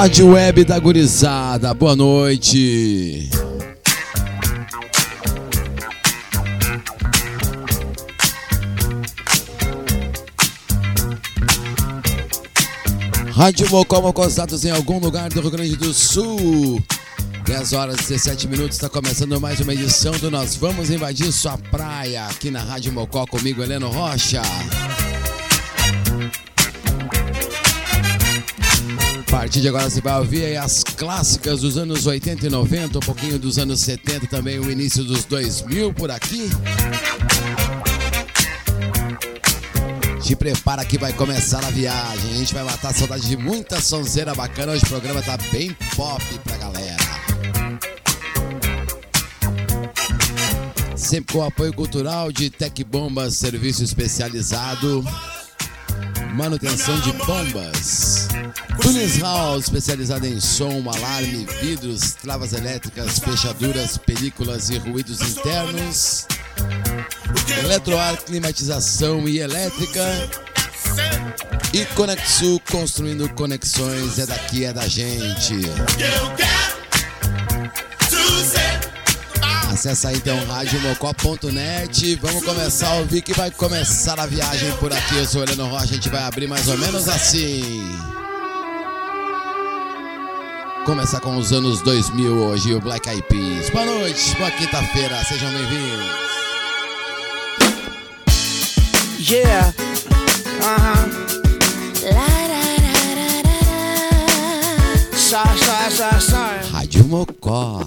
Rádio Web da Gurizada, boa noite. Rádio Mocó Mocosados em algum lugar do Rio Grande do Sul. 10 horas e 17 minutos, está começando mais uma edição do Nós Vamos Invadir Sua Praia, aqui na Rádio Mocó, comigo, Heleno Rocha. Partir de agora você vai ouvir as clássicas dos anos 80 e 90, um pouquinho dos anos 70, também o início dos 2000 por aqui. Te prepara que vai começar a viagem. A gente vai matar a saudade de muita sonzeira bacana. Hoje o programa tá bem pop pra galera. Sempre com apoio cultural de Tec Bombas, serviço especializado. Manutenção de bombas. Tunis House, especializada em som, alarme, vidros, travas elétricas, fechaduras, películas e ruídos internos. Eletroar, climatização e elétrica. E Conexu, construindo conexões, é daqui, é da gente. Acesse aí então radiomocó.net. Vamos começar a ouvir que vai começar a viagem por aqui. Eu sou o Heleno Rocha, a gente vai abrir mais ou menos assim. Começar com os anos 2000 hoje, o Black Eyed Peas. Boa noite, boa quinta-feira, sejam bem-vindos. Yeah. Uh-huh. Sorry, sorry, sorry. Rádio Mocó.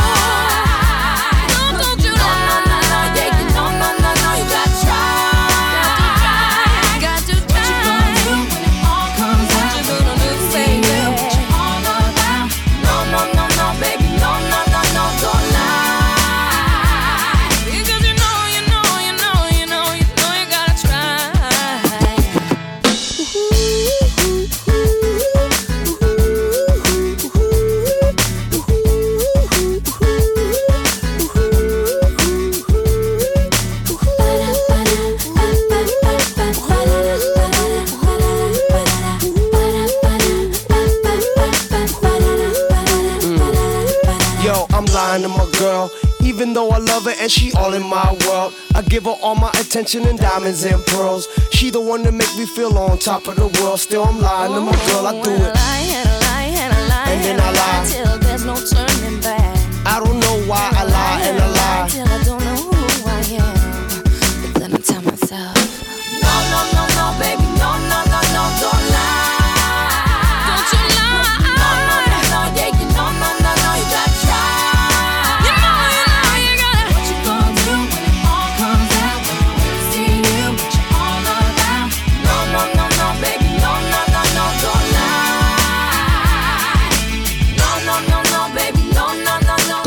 Even though I love her and she all in my world, I give her all my attention and diamonds and pearls. She the one that make me feel on top of the world. Still, I'm lying to my girl. I do it. lie and a lie and a lie And then I lie. till there's no turning back. I don't know why I lie and I lie.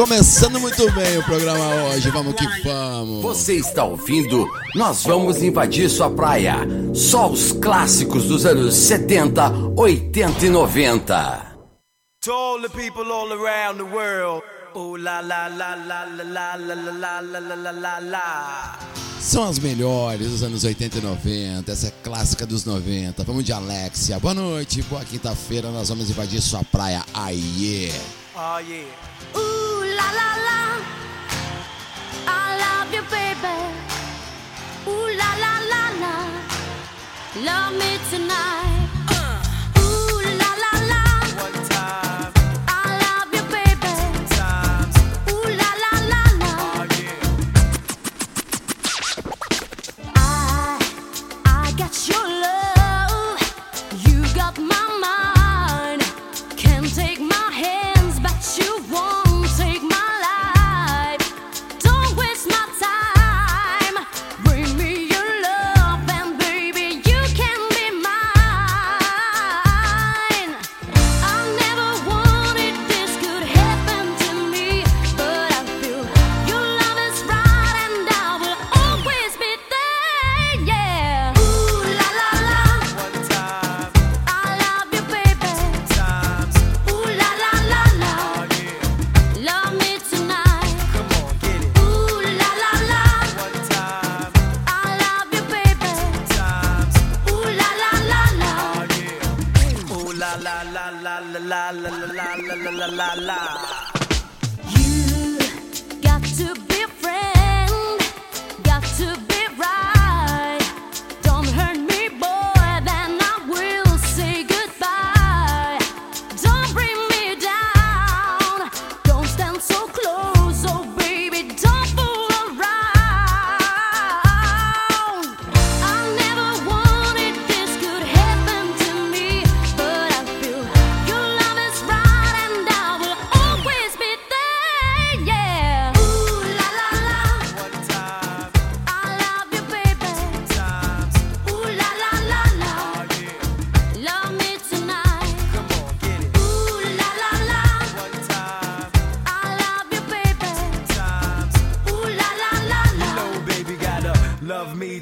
Começando muito bem o programa hoje, vamos que vamos. Você está ouvindo? Nós vamos invadir sua praia. Só os clássicos dos anos 70, 80 e 90. To all the people all around the world. Ooh la la la la la la la la la la la la la. São as melhores dos anos 80 e 90, essa é clássica dos 90. Vamos de Alexia. Boa noite, boa quinta-feira. Nós vamos invadir sua praia. Aie. Oh baby. Ooh la la la la, love me tonight.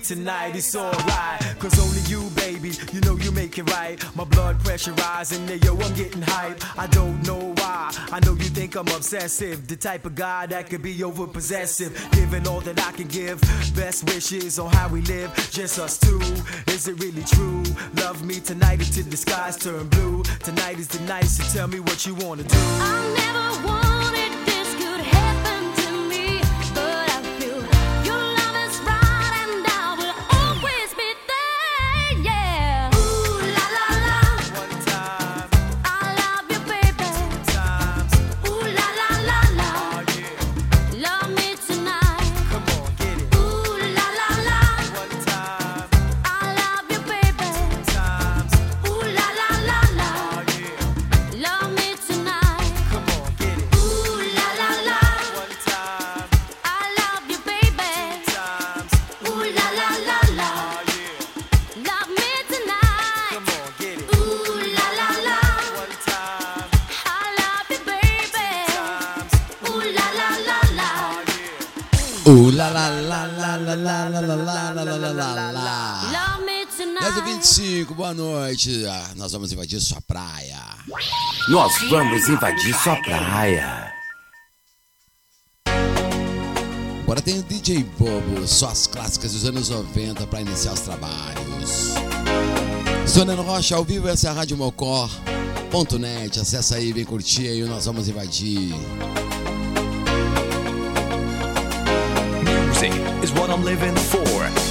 Tonight. It's alright. Cause only you, baby, you know you make it right. My blood pressure rising, yeah, yo, I'm getting hype. I don't know why. I know you think I'm obsessive. The type of guy that could be over possessive. Giving all that I can give. Best wishes on how we live. Just us two. Is it really true? Love me tonight until the skies turn blue. Tonight is the night, so tell me what you wanna do. I never wanted noite. Ah, nós vamos invadir sua praia. Nós vamos invadir sua praia. Agora tem o DJ Bobo, só as clássicas dos anos 90 para iniciar os trabalhos. Sonando Rocha ao vivo, essa é a Rádio Mocó.net. Acessa aí, vem curtir aí, nós vamos invadir. Music is what I'm living for.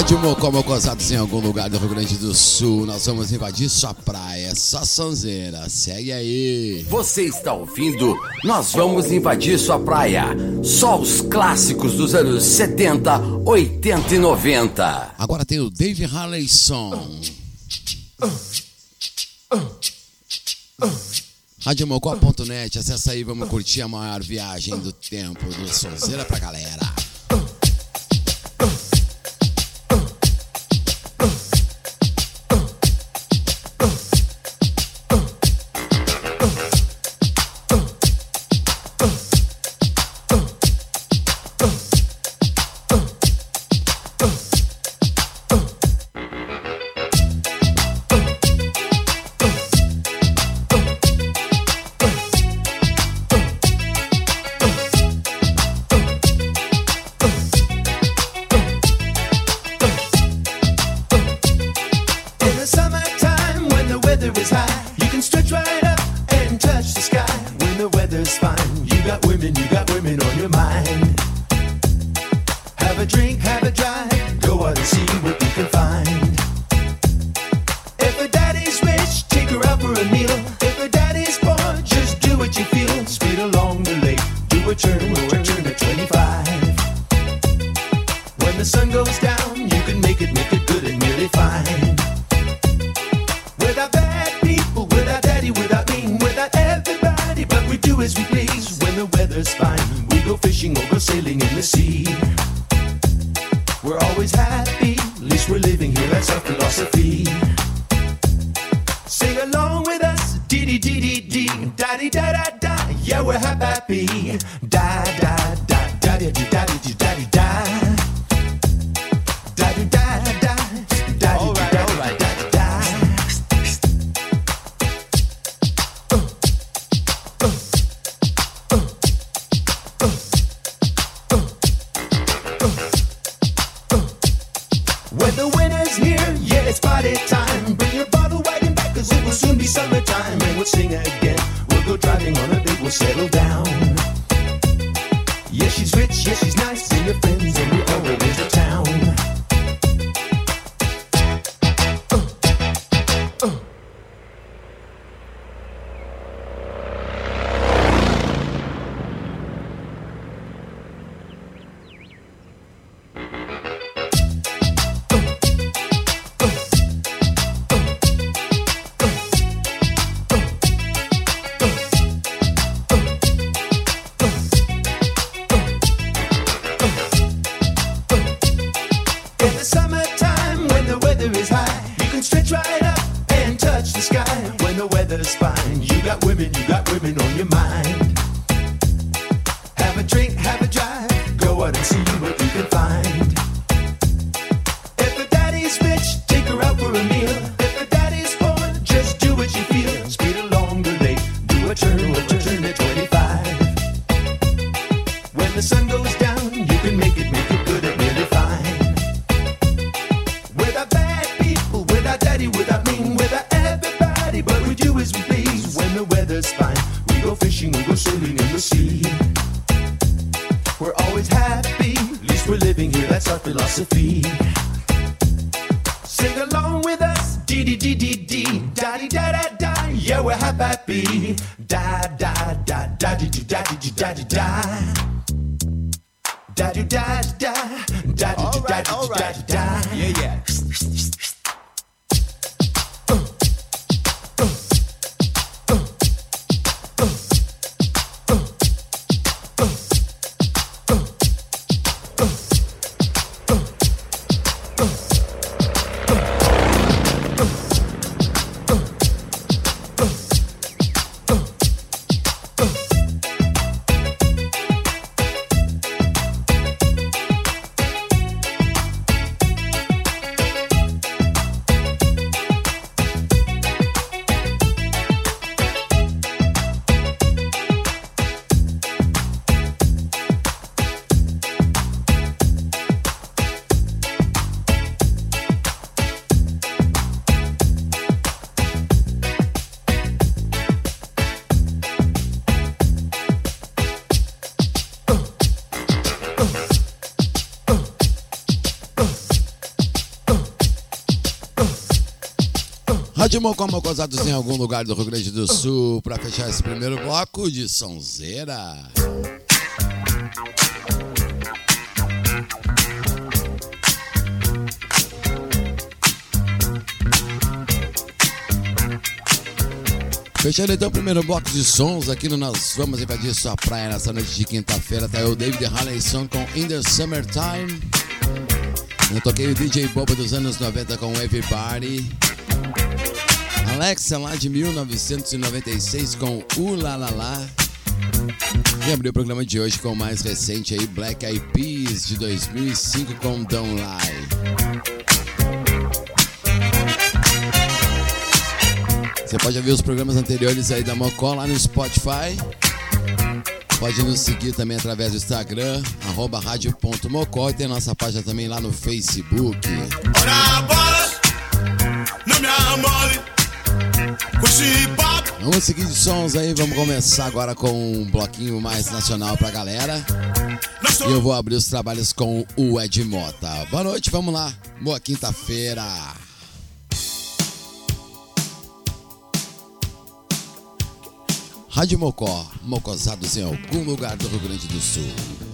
Rádio Mocó, Mocosados em algum lugar do Rio Grande do Sul. Nós vamos invadir sua praia, sua sonzeira. Segue aí. Você está ouvindo? Nós vamos invadir sua praia. Só os clássicos dos anos 70, 80 e 90. Agora tem o Dave Harleyson. Radiomocó.net, acessa aí, vamos curtir a maior viagem do tempo do Sonzeira pra galera. Fishing go sailing in the sea. We're always happy, at least we're living here, that's our philosophy. Sing along with us, dee dee dee dee dee, da dee da da da, yeah we're happy, da dee da da da da dee dee da dee dee da dee da da dee da da da dee dee da dee da da yeah yeah Rádio Mocó Mocosados em algum lugar do Rio Grande do Sul para fechar esse primeiro bloco de Sonzeira. Fechando então o primeiro bloco de sons aqui no Nós Vamos Invadir Sua Praia nessa noite de quinta-feira. Tá o David Halleyson com In the Summertime. Eu toquei o DJ Boba dos anos 90 com Everybody. Alexa lá de 1996 com Ula La La. E abri o programa de hoje com o mais recente aí, Black Eyed Peas de 2005 com Don't Lie. Você pode ouvir os programas anteriores aí da Mocó lá no Spotify. Pode nos seguir também através do Instagram, arroba rádio.mocó e tem nossa página também lá no Facebook. Não me amole. Vamos seguir de sons aí, vamos começar agora com um bloquinho mais nacional pra galera. E eu vou abrir os trabalhos com o Ed Mota. Boa noite, vamos lá. Boa quinta-feira. Rádio Mocó, mocosados em algum lugar do Rio Grande do Sul.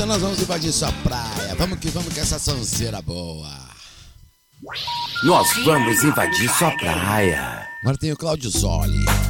Esse nós vamos invadir sua praia. Vamos que vamos com essa sonzeira boa. Nós vamos invadir sua praia. Martinho Cláudio Zoli. Passeando pelo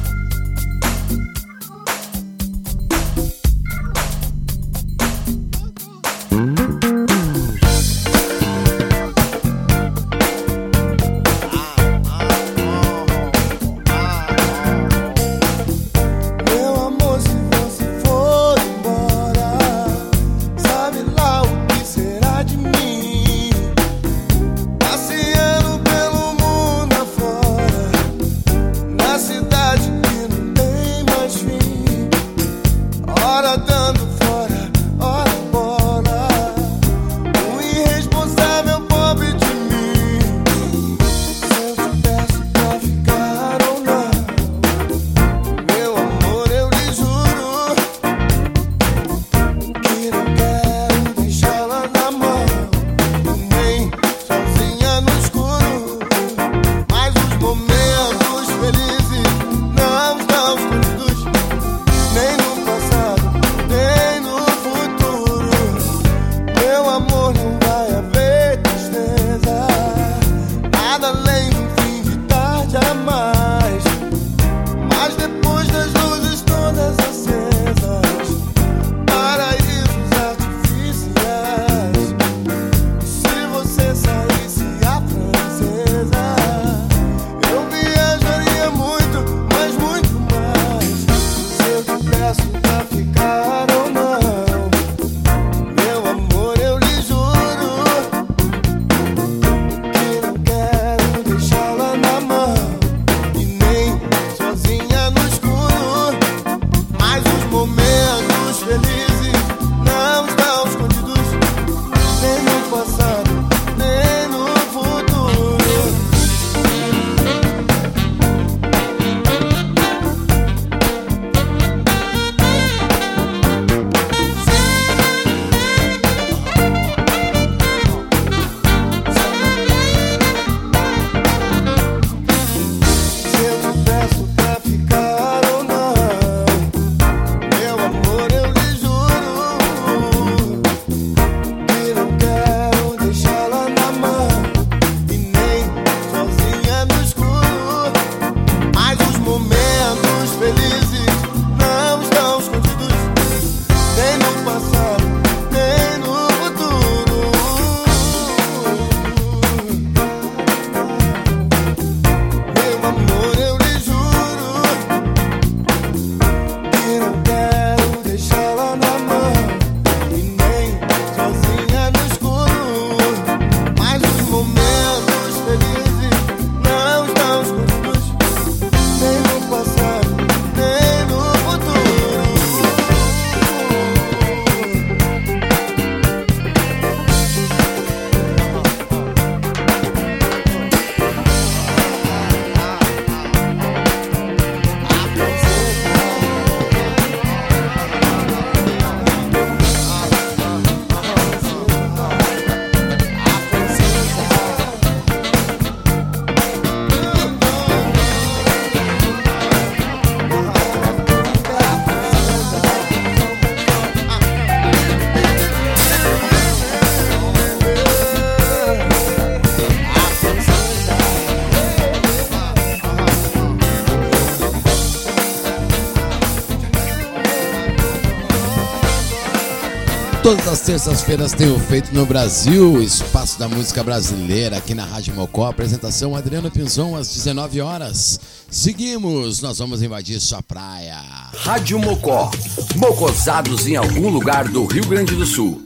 terças-feiras tem o Feito no Brasil, espaço da música brasileira aqui na Rádio Mocó. Apresentação Adriano Pinzon às 19 horas. Seguimos, nós vamos invadir sua praia. Rádio Mocó. Mocosados em algum lugar do Rio Grande do Sul.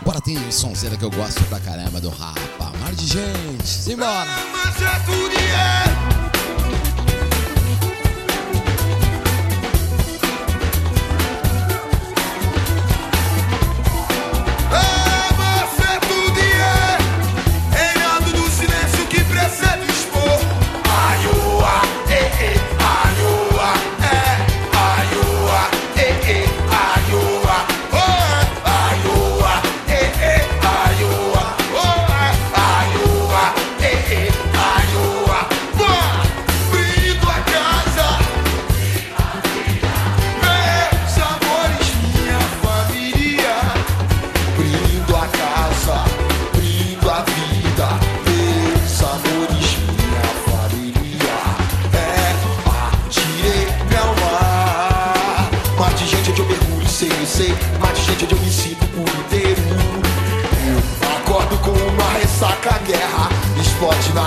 Agora tem sonzeira que eu gosto pra caramba do Rapa. Mar de gente, simbora. Mas é tudo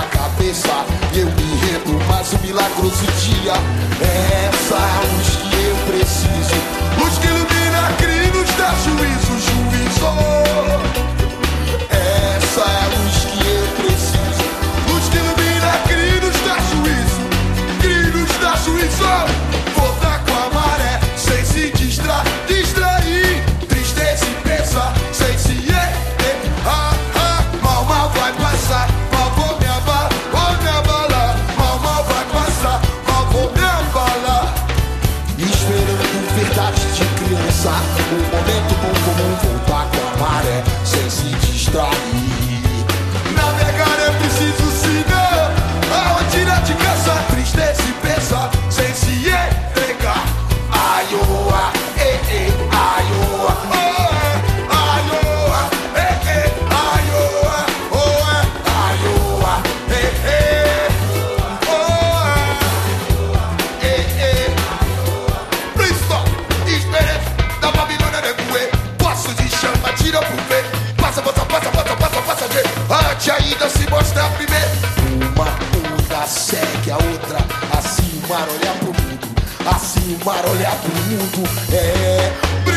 cabeça e eu me rendo, mas o milagroso dia é essa luz que eu preciso. Luz que ilumina, crinos da juízo, juízo. Essa é a luz que eu preciso. Luz que ilumina, crinos da juízo, crinos da juízo. mar, olhar pro mundo. É,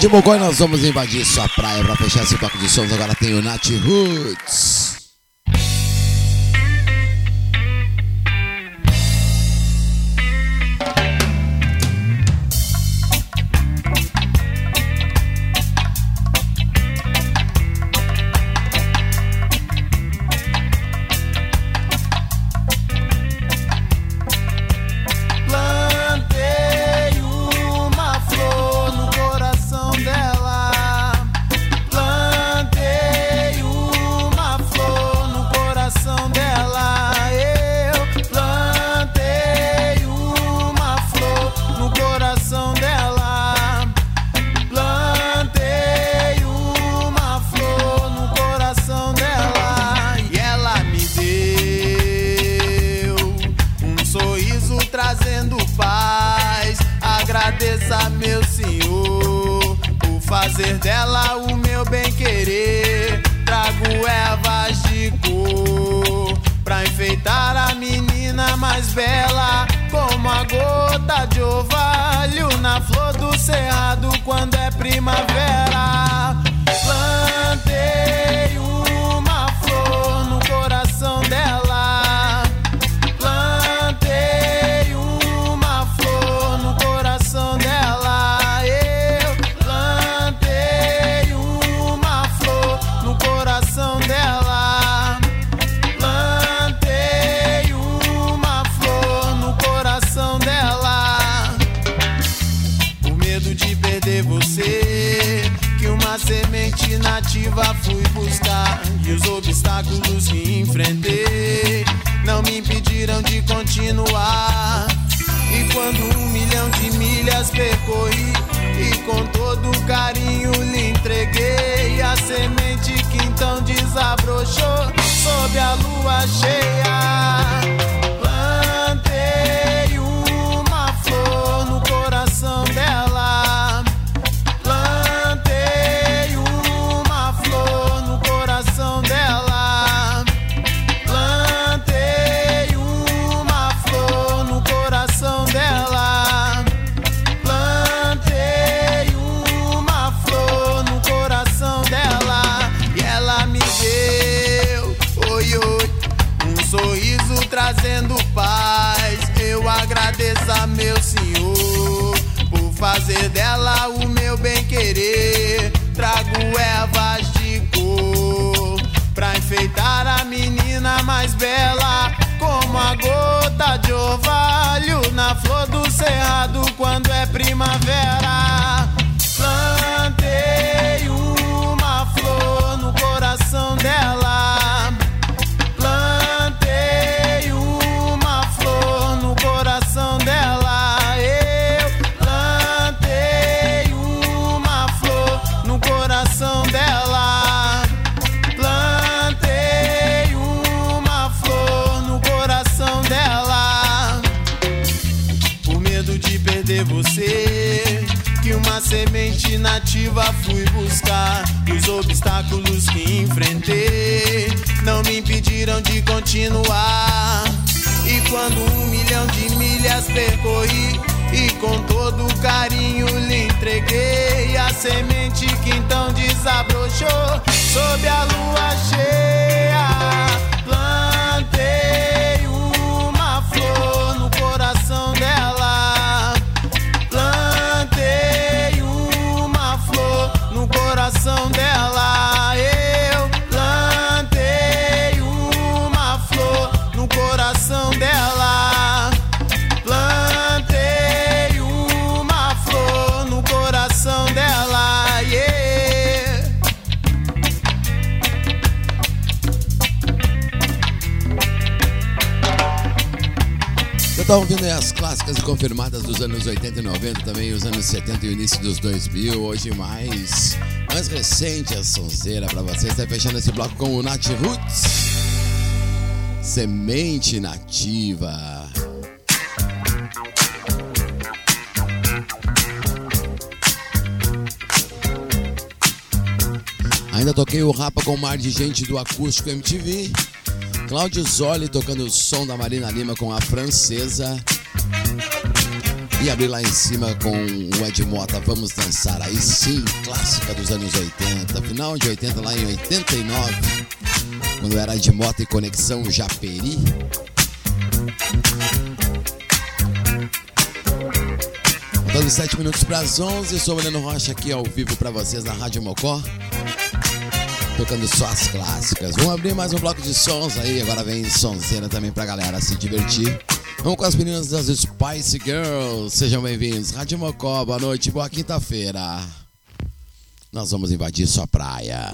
Rádio Bocói, nós vamos invadir sua praia para fechar esse toque de sons. Agora tem o Nat Roots. Trazendo paz. Agradeça, meu Senhor, por fazer dela o meu bem querer. Trago ervas de cor pra enfeitar a menina mais bela, como a gota de orvalho na flor do cerrado quando é primavera. Com todo carinho lhe entreguei a semente que então desabrochou sob a lua cheia. Flor semente nativa fui buscar. E os obstáculos que enfrentei não me impediram de continuar. E quando um milhão de milhas percorri, e com todo carinho lhe entreguei a semente que então desabrochou sob a lua cheia. Tava ouvindo aí as clássicas e confirmadas dos anos 80 e 90, também os anos 70 e o início dos 2000. Hoje mais, mais recente a sonzeira pra vocês. Tá fechando esse bloco com o Nat Roots. Semente nativa. Ainda toquei o Rapa com Mar de Gente do Acústico MTV. Cláudio Zoli tocando o som da Marina Lima com a francesa. E abrir lá em cima com o Ed Mota. Vamos dançar aí sim, clássica dos anos 80, final de 80, lá em 89, quando era Ed Mota e Conexão Japeri. Faltando 7 minutos para as 11, sou o Rocha aqui ao vivo para vocês na Rádio Mocó tocando só as clássicas. Vamos abrir mais um bloco de sons aí, agora vem sonzeira também pra galera se divertir. Vamos com as meninas das Spice Girls, sejam bem-vindos. Rádio Mocó, boa noite, boa quinta-feira. Nós vamos invadir sua praia.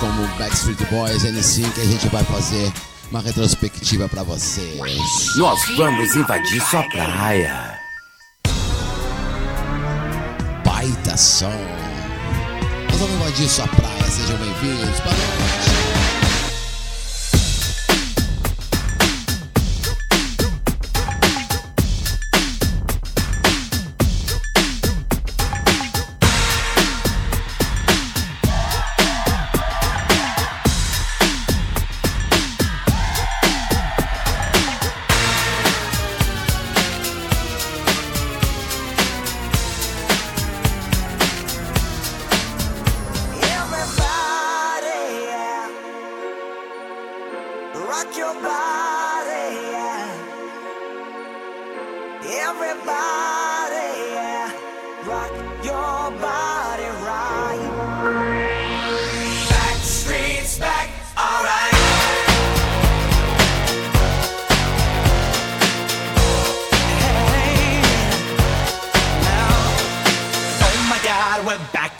como Backstreet Boys, N5, que a gente vai fazer uma retrospectiva para vocês. Nós vamos invadir sua praia. Baita som. Nós vamos invadir sua praia. Sejam bem-vindos. Boa noite.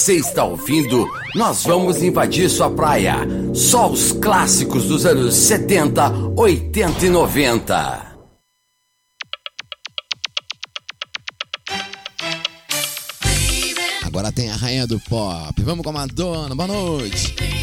Você está ouvindo Nós Vamos Invadir Sua Praia. Só os clássicos dos anos 70, 80 e 90. Agora tem a rainha do pop. Vamos com a Madonna. Boa noite.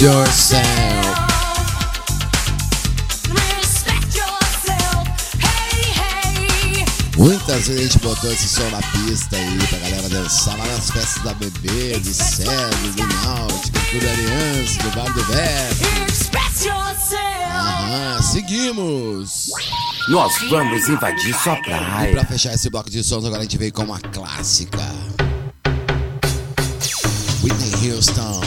yourself. Muitas vezes a gente botou esse som na pista aí pra galera dançar lá nas festas da bebê, do Sérgio, do Náutico, do Aliança, do Bar do Beto. Aham, seguimos! Nós vamos invadir sua praia. E pra fechar esse bloco de sons, agora a gente vem com uma clássica. Whitney Houston.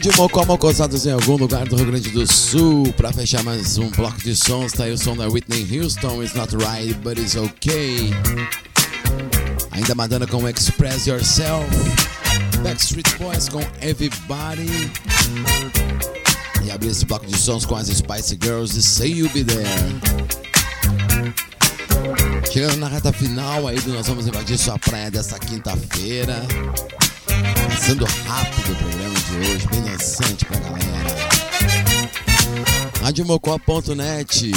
de Mocó Mocosados em algum lugar do Rio Grande do Sul. Pra fechar mais um bloco de sons, tá aí o som da Whitney Houston, It's Not Right, But It's Okay. Ainda mandando com Express Yourself. Backstreet Boys com Everybody. E abrir esse bloco de sons com as Spice Girls e Say You Be There. Chegando na reta final aí do Nós Vamos Invadir Sua Praia dessa quinta-feira. Passando rápido o programa de hoje, bem dançante pra galera. Radiomocó.net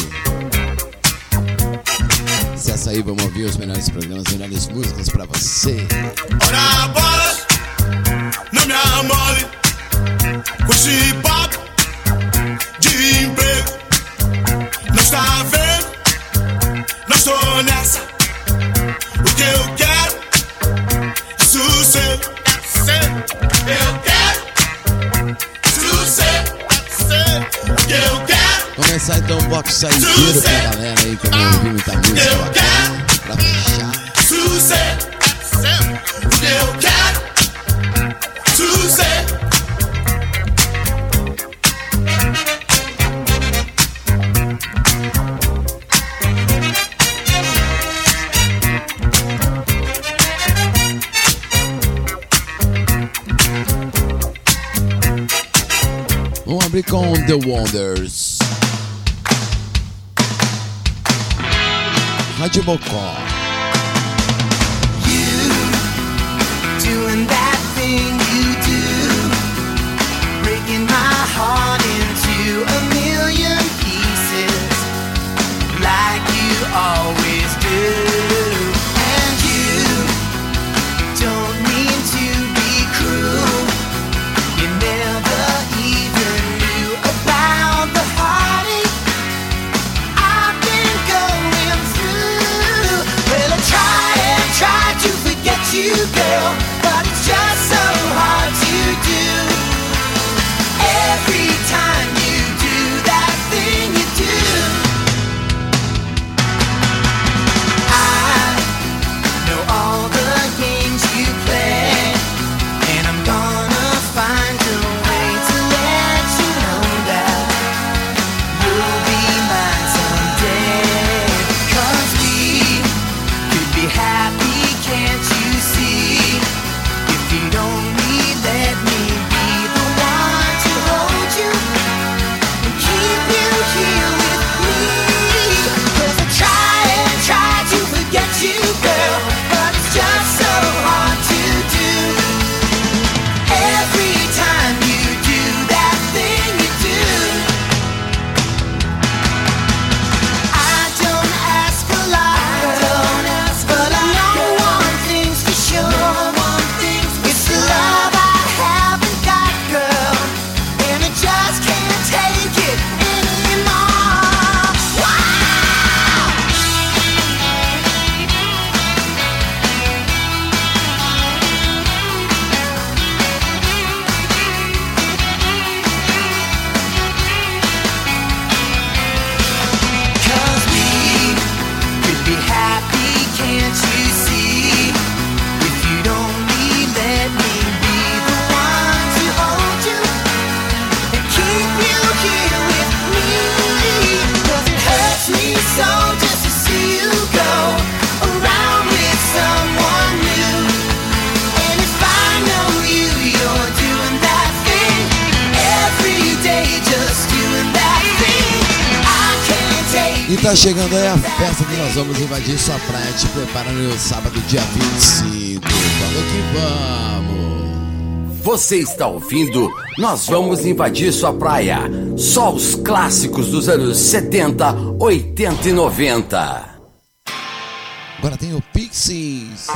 Acesse aí, vamos ouvir os melhores programas, as melhores músicas pra você. Ora bola, não me amole com esse papo de emprego. Não está vendo? Não estou nessa. O que eu quero Começar então o saideiro pra galera aí que eu não ouvi muita música bacana. Pra fechar. Sossego. O que eu quero. Sossego. Abrir The Wonders. Rádio Mocó. doing that thing you do, breaking my heart into a million pieces, like you always do. Invadir sua praia. Te prepara no sábado, dia 25. Vamos que vamos. Você está ouvindo? Nós vamos invadir sua praia. Só os clássicos dos anos 70, 80 e 90. Agora tem o Pixies.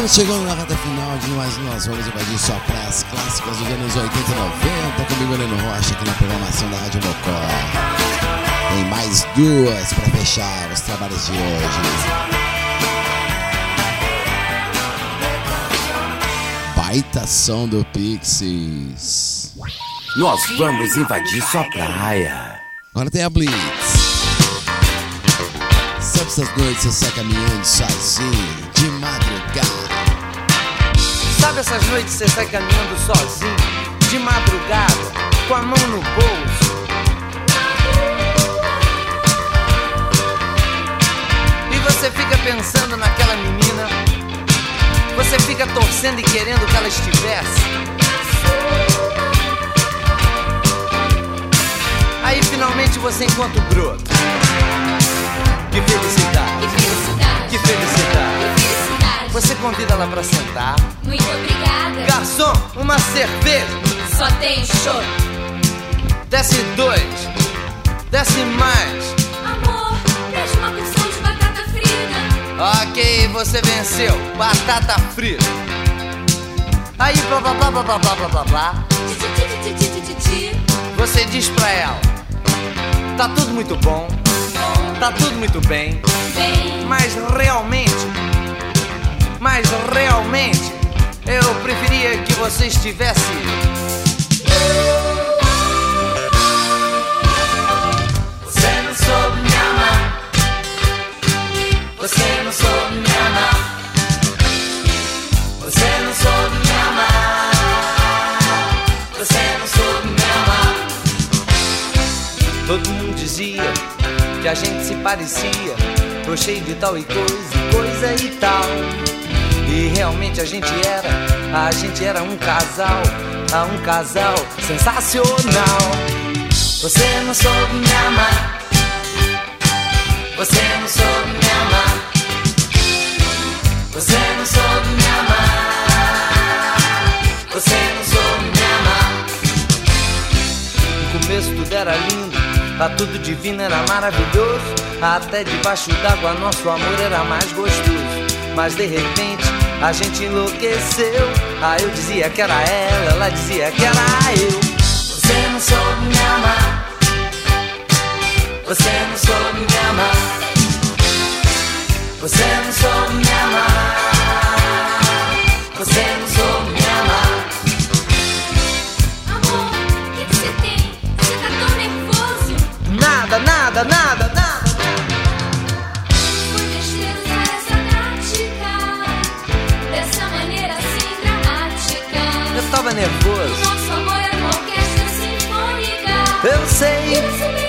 Estamos chegando na reta final de mais Nós Vamos Invadir só para as clássicas dos anos 80 e 90. Comigo, Leno Rocha, aqui na programação da Rádio Mocó. Tem mais duas para fechar os trabalhos de hoje. Baita som do Pixies. Nós vamos invadir sua praia. Agora tem a Blitz. Sabe essas noites você sai caminhando sozinho, de madrugada. Sabe essas noites você sai caminhando sozinho, de madrugada, com a mão no bolso? E você fica pensando naquela menina, você fica torcendo e querendo que ela estivesse. Aí finalmente você encontra o broto. Que felicidade! Que felicidade! Que felicidade! Você convida ela pra sentar. Muito obrigada! Garçom, uma cerveja! Só tem show! Desce dois! Desce mais! Amor, traz uma porção de batata frita! Ok, você venceu! Batata frita! Aí, blá blá blá blá blá blá blá blá. Você diz pra ela: Tá tudo muito bom, tá tudo muito bem, mas realmente, mas realmente, eu preferia que você estivesse. Você não soube me amar. Você não soube me amar. Você não soube me amar. Você não soube me amar. Todo mundo dizia que a gente se parecia, tô cheio de tal e coisa, coisa e tal. E realmente a gente era, a gente era um casal, um casal sensacional. Você não soube me amar. Você não soube me amar. Você não soube me amar. Você não soube me amar. No começo tudo era lindo, a tudo divino era maravilhoso. Até debaixo d'água nosso amor era mais gostoso. Mas de repente a gente enlouqueceu. Ah, eu dizia que era ela, ela dizia que era eu. Você não soube me amar. Você não soube me amar. Você não soube me amar. Você não soube me amar. Amor, o que que você tem? Você tá tão nervoso! Nada, nada, nada, nada. Tava nervoso. Nosso amor é uma orquestra sinfônica Eu sei.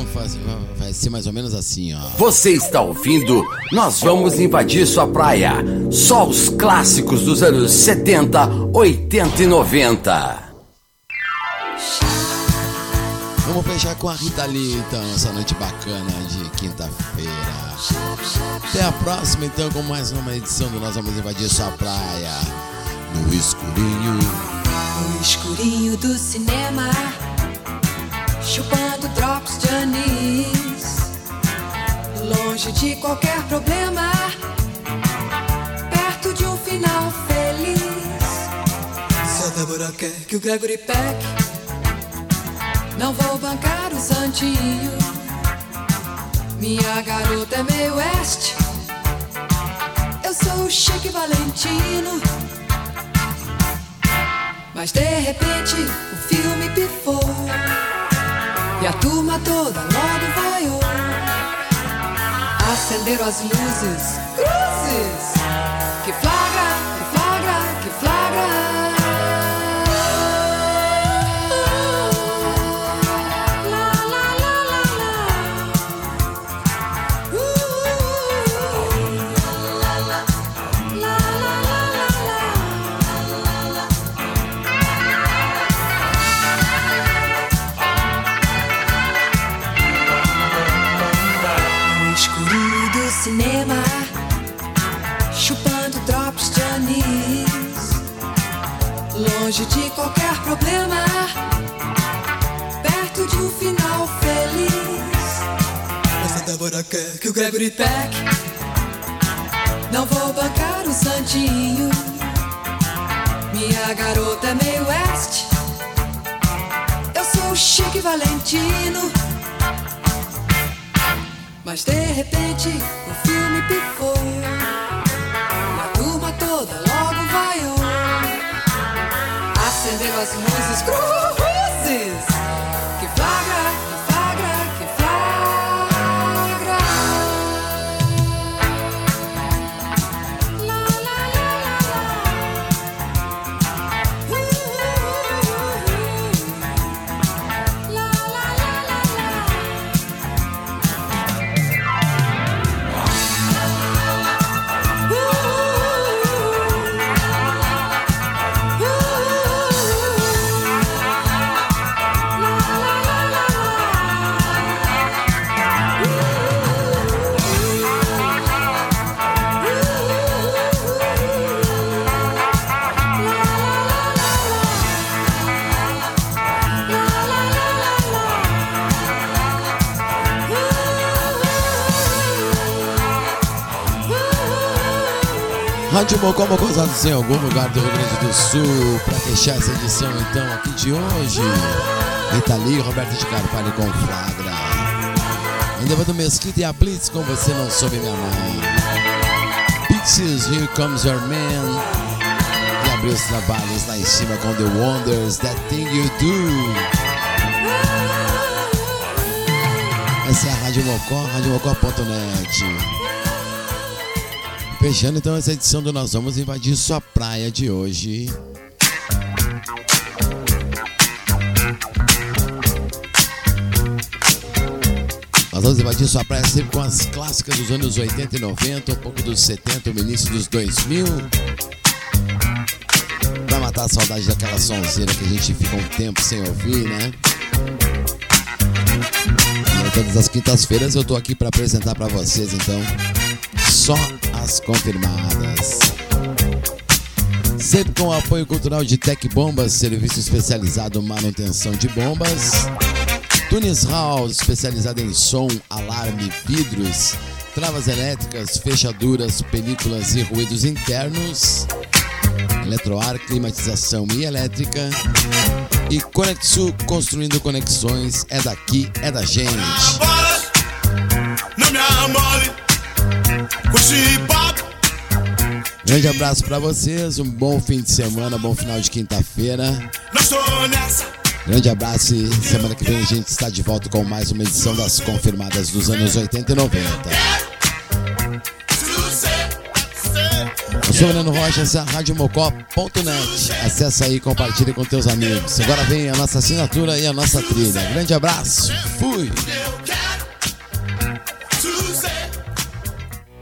Vamos fazer. Vai ser mais ou menos assim, ó. Você está ouvindo? Nós vamos invadir sua praia. Só os clássicos dos anos 70, 80 e 90. Vamos fechar com a Rita Lee, então, essa noite bacana de quinta-feira. Até a próxima, então, com mais uma edição do Nós Vamos Invadir Sua Praia. No escurinho. No escurinho do cinema, chupando drops de anis. Longe de qualquer problema, perto de um final feliz. Se a Débora quer que o Gregory Peck, não vou bancar o santinho. Minha garota é meio oeste, eu sou o Chique Valentino. Mas de repente o filme pifou E a turma toda logo vaiou Acenderam as luzes, cruzes longe de qualquer problema, perto de um final feliz. Essa Débora quer que o Gregory Peck não vou bancar o santinho. Minha garota é meio West, eu sou o Chique Valentino. Mas de repente o filme pifou as luzes cruzes Rádio Mocó Mocosados em algum lugar do Rio Grande do Sul para fechar essa edição então aqui de hoje. Rita Lee, Roberto de Carvalho com Flagra. Ainda do Mesquita e a Blitz com Você Não Soube Minha Mãe. Pixies, Here Comes Your Man. E abriu os trabalhos lá em cima com The Wonders, That Thing You Do. Essa é a Rádio Mocó, radiomocó.net. Fechando então essa edição do Nós Vamos Invadir Sua Praia de hoje. Nós vamos invadir sua praia sempre com as clássicas dos anos 80 e 90, um pouco dos 70, o início dos 2000. Pra matar a saudade daquela sonzeira que a gente fica um tempo sem ouvir, né? E todas as quintas-feiras eu tô aqui para apresentar para vocês então só as confirmadas. Sempre com o apoio cultural de Tec Bombas, serviço especializado em manutenção de bombas. Tunis House, especializado em som, alarme, vidros, travas elétricas, fechaduras, películas e ruídos internos. Eletroar, climatização e elétrica. E Conexu, construindo conexões, é daqui, é da gente. Grande abraço pra vocês, um bom fim de semana, bom final de quinta-feira. Grande abraço e semana que vem a gente está de volta com mais uma edição das confirmadas dos anos 80 e 90. Eu sou o Nano Rocha, essa é a radiomocó.net. Acesse aí e compartilhe com teus amigos. Agora vem a nossa assinatura e a nossa trilha. Grande abraço, fui!